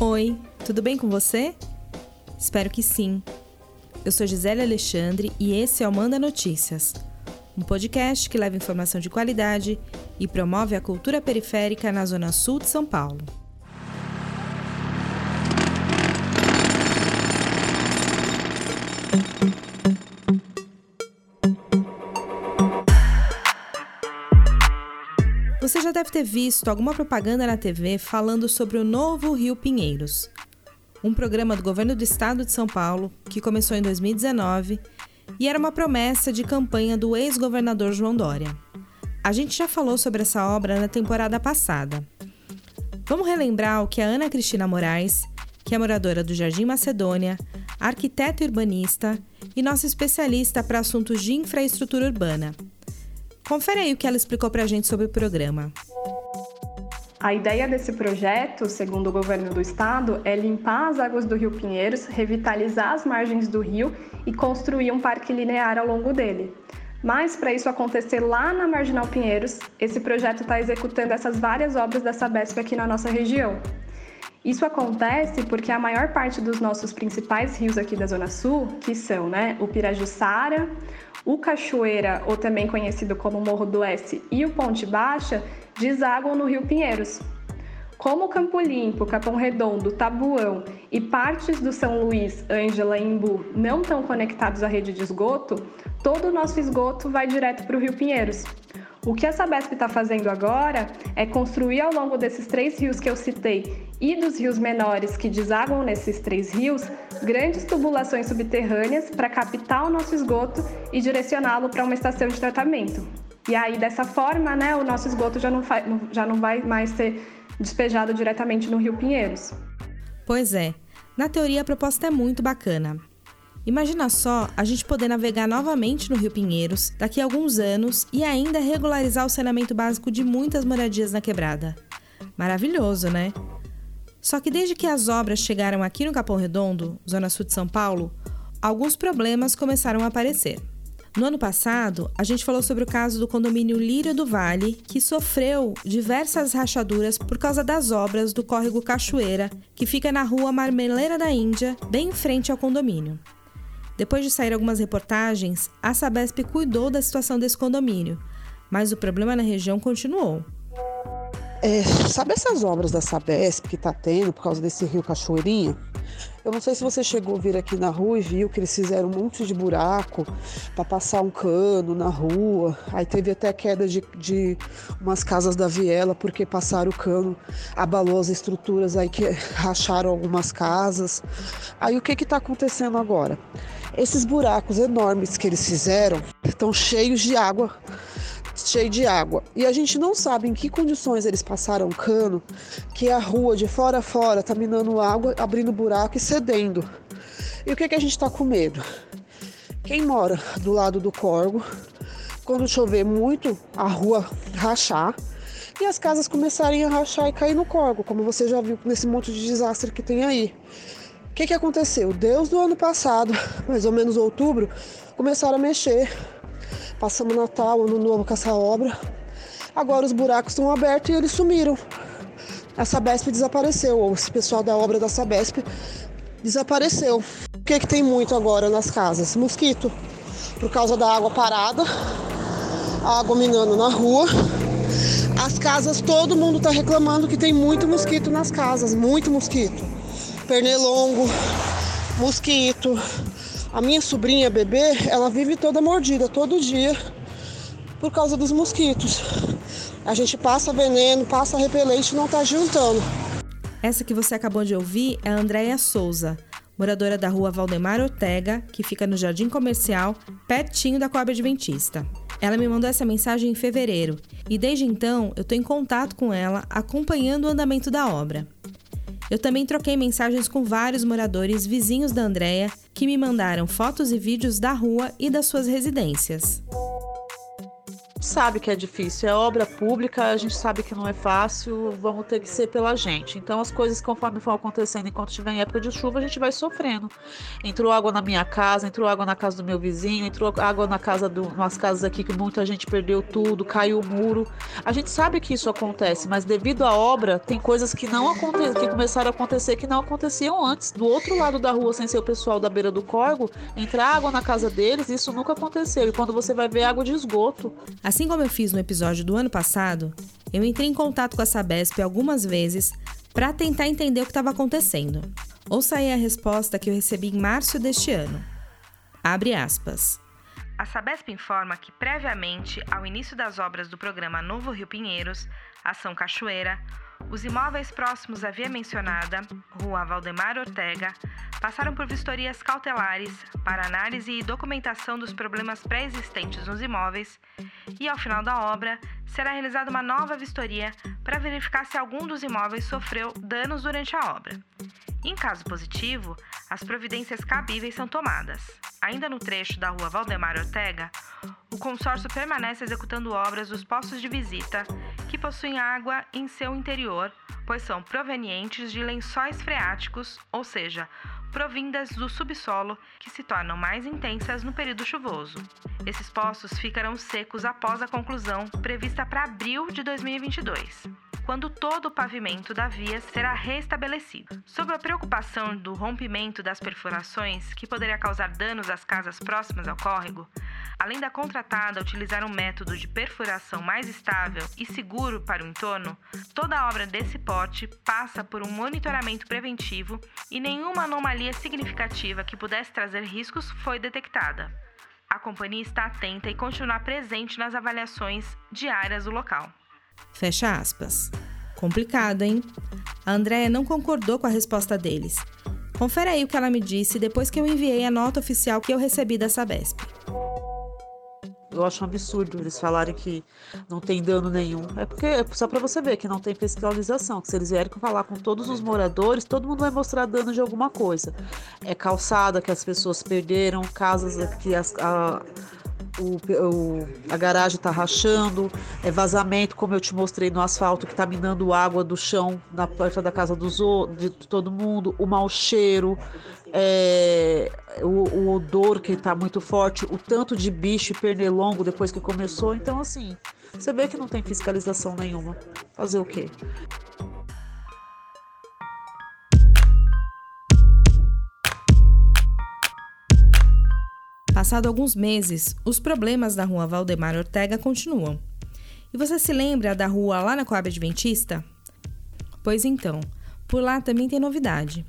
Oi, tudo bem com você? Espero que sim. Eu sou Gisele Alexandre e esse é o Manda Notícias, um podcast que leva informação de qualidade e promove a cultura periférica na Zona Sul de São Paulo. Deve ter visto alguma propaganda na TV falando sobre o novo Rio Pinheiros, um programa do governo do estado de São Paulo que começou em 2019 e era uma promessa de campanha do ex-governador João Dória. A gente já falou sobre essa obra na temporada passada. Vamos relembrar o que a Ana Cristina Moraes, que é moradora do Jardim Macedônia, arquiteta urbanista e nossa especialista para assuntos de infraestrutura urbana, Confere aí o que ela explicou para a gente sobre o programa. A ideia desse projeto, segundo o governo do estado, é limpar as águas do Rio Pinheiros, revitalizar as margens do rio e construir um parque linear ao longo dele. Mas, para isso acontecer lá na Marginal Pinheiros, esse projeto está executando essas várias obras da Sabesp aqui na nossa região. Isso acontece porque a maior parte dos nossos principais rios aqui da Zona Sul, que são né, o Pirajussara, o Cachoeira, ou também conhecido como Morro do Oeste, e o Ponte Baixa desaguam no Rio Pinheiros. Como Campo Limpo, Capão Redondo, Tabuão e partes do São Luís, Ângela e Imbu não estão conectados à rede de esgoto, todo o nosso esgoto vai direto para o Rio Pinheiros. O que a Sabesp está fazendo agora é construir ao longo desses três rios que eu citei e dos rios menores que desaguam nesses três rios grandes tubulações subterrâneas para captar o nosso esgoto e direcioná-lo para uma estação de tratamento. E aí, dessa forma, né, o nosso esgoto já não, já não vai mais ser despejado diretamente no Rio Pinheiros. Pois é. Na teoria, a proposta é muito bacana. Imagina só a gente poder navegar novamente no Rio Pinheiros daqui a alguns anos e ainda regularizar o saneamento básico de muitas moradias na quebrada. Maravilhoso, né? Só que desde que as obras chegaram aqui no Capão Redondo, zona sul de São Paulo, alguns problemas começaram a aparecer. No ano passado, a gente falou sobre o caso do condomínio Lírio do Vale, que sofreu diversas rachaduras por causa das obras do córrego Cachoeira, que fica na rua Marmeleira da Índia, bem em frente ao condomínio. Depois de sair algumas reportagens, a Sabesp cuidou da situação desse condomínio, mas o problema na região continuou. É, sabe essas obras da Sabesp que tá tendo por causa desse rio Cachoeirinha? Eu não sei se você chegou a vir aqui na rua e viu que eles fizeram um monte de buraco para passar um cano na rua. Aí teve até queda de, de umas casas da viela porque passaram o cano, abalou as estruturas aí que racharam algumas casas. Aí o que que tá acontecendo agora? Esses buracos enormes que eles fizeram estão cheios de água cheio de água. E a gente não sabe em que condições eles passaram cano, que a rua de fora a fora está minando água, abrindo buraco e cedendo. E o que, que a gente está com medo? Quem mora do lado do corgo, quando chover muito, a rua rachar e as casas começarem a rachar e cair no corgo, como você já viu nesse monte de desastre que tem aí. O que, que aconteceu? Deus do ano passado, mais ou menos outubro, começaram a mexer Passamos Natal, Ano Novo com essa obra. Agora os buracos estão abertos e eles sumiram. A Sabesp desapareceu, ou esse pessoal da obra da Sabesp desapareceu. O que, é que tem muito agora nas casas? Mosquito. Por causa da água parada, a água minando na rua. As casas, todo mundo está reclamando que tem muito mosquito nas casas, muito mosquito. Pernilongo, mosquito, a minha sobrinha bebê, ela vive toda mordida todo dia por causa dos mosquitos. A gente passa veneno, passa repelente não está juntando. Essa que você acabou de ouvir é a Andréia Souza, moradora da rua Valdemar Ortega, que fica no Jardim Comercial, pertinho da Coab Adventista. Ela me mandou essa mensagem em fevereiro e desde então eu estou em contato com ela, acompanhando o andamento da obra. Eu também troquei mensagens com vários moradores vizinhos da Andréia que me mandaram fotos e vídeos da rua e das suas residências. Sabe que é difícil, é obra pública, a gente sabe que não é fácil, vamos ter que ser pela gente. Então as coisas conforme vão acontecendo, enquanto tiver em época de chuva, a gente vai sofrendo. Entrou água na minha casa, entrou água na casa do meu vizinho, entrou água na casa do umas casas aqui que muita gente perdeu tudo, caiu o muro. A gente sabe que isso acontece, mas devido à obra, tem coisas que não acontecem, que começaram a acontecer que não aconteciam antes. Do outro lado da rua, sem ser o pessoal da beira do córrego, entrar água na casa deles, isso nunca aconteceu. E quando você vai ver água de esgoto. Assim como eu fiz no episódio do ano passado, eu entrei em contato com a Sabesp algumas vezes para tentar entender o que estava acontecendo. Ouça aí a resposta que eu recebi em março deste ano. Abre aspas. A Sabesp informa que, previamente ao início das obras do programa Novo Rio Pinheiros, Ação Cachoeira, os imóveis próximos à via mencionada, Rua Valdemar Ortega, passaram por vistorias cautelares para análise e documentação dos problemas pré-existentes nos imóveis e, ao final da obra, será realizada uma nova vistoria para verificar se algum dos imóveis sofreu danos durante a obra. Em caso positivo, as providências cabíveis são tomadas. Ainda no trecho da rua Valdemar Ortega, o consórcio permanece executando obras dos postos de visita que possuem água em seu interior, pois são provenientes de lençóis freáticos, ou seja, provindas do subsolo que se tornam mais intensas no período chuvoso. Esses poços ficarão secos após a conclusão prevista para abril de 2022 quando todo o pavimento da via será restabelecido. Sobre a preocupação do rompimento das perfurações, que poderia causar danos às casas próximas ao córrego, além da contratada utilizar um método de perfuração mais estável e seguro para o entorno, toda obra desse porte passa por um monitoramento preventivo e nenhuma anomalia significativa que pudesse trazer riscos foi detectada. A companhia está atenta e continuará presente nas avaliações diárias do local. Fecha aspas. Complicado, hein? A Andrea não concordou com a resposta deles. Confere aí o que ela me disse depois que eu enviei a nota oficial que eu recebi da Sabesp. Eu acho um absurdo eles falarem que não tem dano nenhum. É porque é só para você ver que não tem fiscalização. Que se eles vierem falar com todos os moradores, todo mundo vai mostrar dano de alguma coisa. É calçada que as pessoas perderam, casas que as, a, o, o, a garagem está rachando, é vazamento, como eu te mostrei no asfalto, que está minando água do chão na porta da casa dos, de todo mundo, o mau cheiro, é, o, o, odor que está muito forte, o tanto de bicho e pernilongo depois que começou. Então, assim, você vê que não tem fiscalização nenhuma. Fazer o quê? Passado alguns meses, os problemas da rua Valdemar Ortega continuam. E você se lembra da rua lá na Coab Adventista? Pois então, por lá também tem novidade.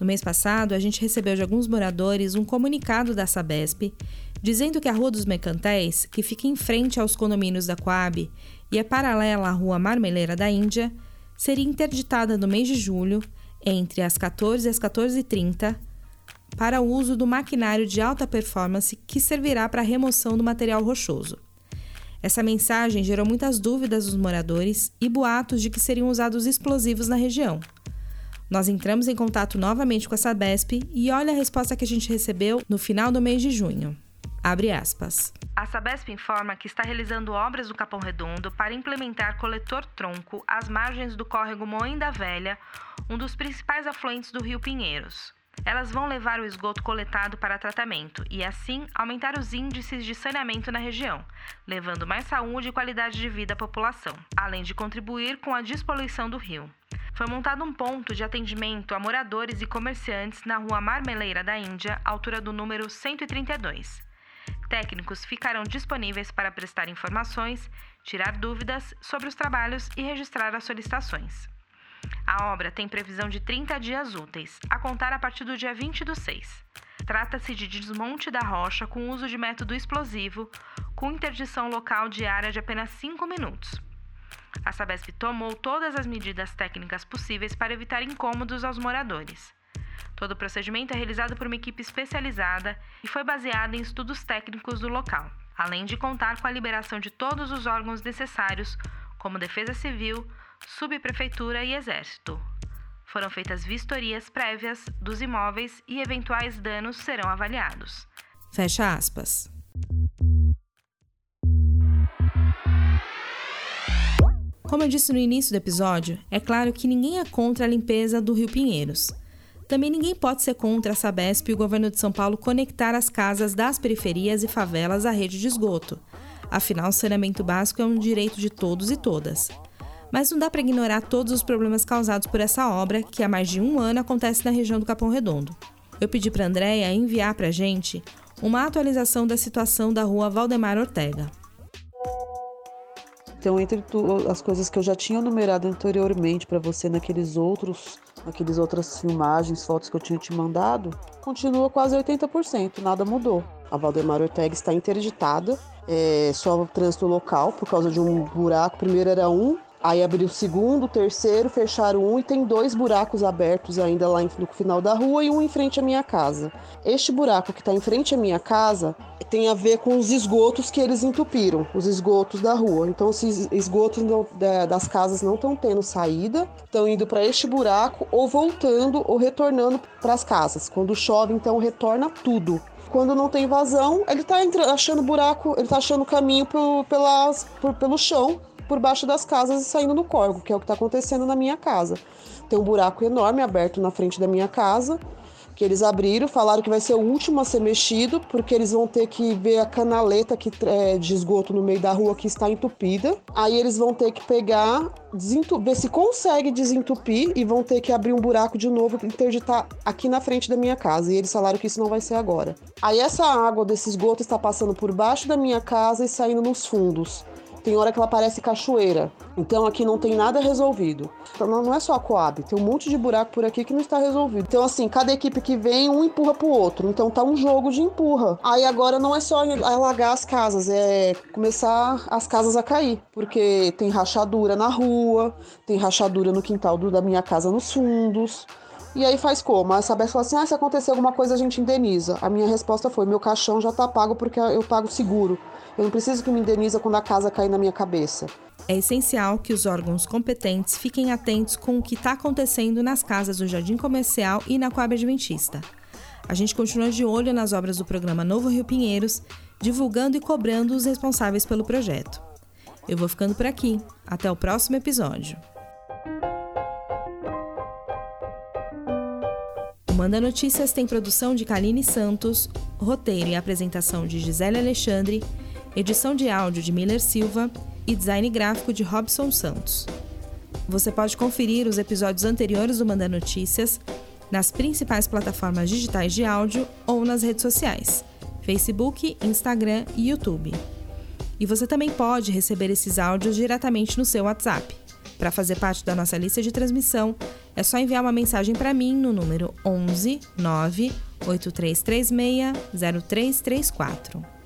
No mês passado, a gente recebeu de alguns moradores um comunicado da Sabesp dizendo que a Rua dos Mecantéis, que fica em frente aos condomínios da Coab e é paralela à Rua Marmeleira da Índia, seria interditada no mês de julho, entre as 14 e as 14h30, para o uso do maquinário de alta performance que servirá para a remoção do material rochoso. Essa mensagem gerou muitas dúvidas dos moradores e boatos de que seriam usados explosivos na região. Nós entramos em contato novamente com a Sabesp e olha a resposta que a gente recebeu no final do mês de junho. Abre aspas. A Sabesp informa que está realizando obras no Capão Redondo para implementar coletor-tronco às margens do córrego Moenda Velha, um dos principais afluentes do rio Pinheiros. Elas vão levar o esgoto coletado para tratamento e, assim, aumentar os índices de saneamento na região, levando mais saúde e qualidade de vida à população, além de contribuir com a despoluição do rio. Foi montado um ponto de atendimento a moradores e comerciantes na rua Marmeleira da Índia, altura do número 132. Técnicos ficarão disponíveis para prestar informações, tirar dúvidas sobre os trabalhos e registrar as solicitações. A obra tem previsão de 30 dias úteis, a contar a partir do dia 20 do 6. Trata-se de desmonte da rocha com uso de método explosivo, com interdição local diária de apenas 5 minutos. A Sabesp tomou todas as medidas técnicas possíveis para evitar incômodos aos moradores. Todo o procedimento é realizado por uma equipe especializada e foi baseado em estudos técnicos do local, além de contar com a liberação de todos os órgãos necessários, como Defesa Civil, subprefeitura e exército. Foram feitas vistorias prévias dos imóveis e eventuais danos serão avaliados. Fecha aspas. Como eu disse no início do episódio, é claro que ninguém é contra a limpeza do Rio Pinheiros. Também ninguém pode ser contra a Sabesp e o governo de São Paulo conectar as casas das periferias e favelas à rede de esgoto. Afinal, o saneamento básico é um direito de todos e todas. Mas não dá para ignorar todos os problemas causados por essa obra, que há mais de um ano acontece na região do Capão Redondo. Eu pedi para Andréia enviar para a gente uma atualização da situação da rua Valdemar Ortega. Então, entre as coisas que eu já tinha numerado anteriormente para você naqueles outros, naqueles outras filmagens, fotos que eu tinha te mandado, continua quase 80%, nada mudou. A Valdemar Ortega está interditada, é só o trânsito local por causa de um buraco. Primeiro era um, Aí abriu o segundo, o terceiro, fecharam um e tem dois buracos abertos ainda lá no final da rua e um em frente à minha casa. Este buraco que está em frente à minha casa tem a ver com os esgotos que eles entupiram, os esgotos da rua. Então, esses esgotos das casas não estão tendo saída, estão indo para este buraco ou voltando ou retornando para as casas. Quando chove, então retorna tudo. Quando não tem vazão, ele está achando buraco, ele está achando caminho pro, pelas, por, pelo chão por baixo das casas e saindo no córrego, que é o que está acontecendo na minha casa. Tem um buraco enorme aberto na frente da minha casa, que eles abriram, falaram que vai ser o último a ser mexido, porque eles vão ter que ver a canaleta que, é, de esgoto no meio da rua que está entupida. Aí eles vão ter que pegar, ver se consegue desentupir e vão ter que abrir um buraco de novo para interditar aqui na frente da minha casa. E eles falaram que isso não vai ser agora. Aí essa água desse esgoto está passando por baixo da minha casa e saindo nos fundos tem hora que ela parece cachoeira. Então aqui não tem nada resolvido. Então não é só a Coab, tem um monte de buraco por aqui que não está resolvido. Então assim, cada equipe que vem, um empurra pro outro. Então tá um jogo de empurra. Aí agora não é só alagar as casas, é começar as casas a cair, porque tem rachadura na rua, tem rachadura no quintal do, da minha casa nos fundos. E aí faz como? A Sabesp falou assim: ah, se acontecer alguma coisa a gente indeniza. A minha resposta foi: meu caixão já tá pago porque eu pago seguro. Eu não preciso que me indeniza quando a casa cair na minha cabeça. É essencial que os órgãos competentes fiquem atentos com o que está acontecendo nas casas do Jardim Comercial e na Coab Adventista. A gente continua de olho nas obras do programa Novo Rio Pinheiros, divulgando e cobrando os responsáveis pelo projeto. Eu vou ficando por aqui. Até o próximo episódio. O Manda Notícias tem produção de Kaline Santos, roteiro e apresentação de Gisele Alexandre edição de áudio de Miller Silva e design gráfico de Robson Santos. Você pode conferir os episódios anteriores do Manda Notícias nas principais plataformas digitais de áudio ou nas redes sociais: Facebook, Instagram e YouTube. E você também pode receber esses áudios diretamente no seu WhatsApp. Para fazer parte da nossa lista de transmissão, é só enviar uma mensagem para mim no número 11 9 8336 0334.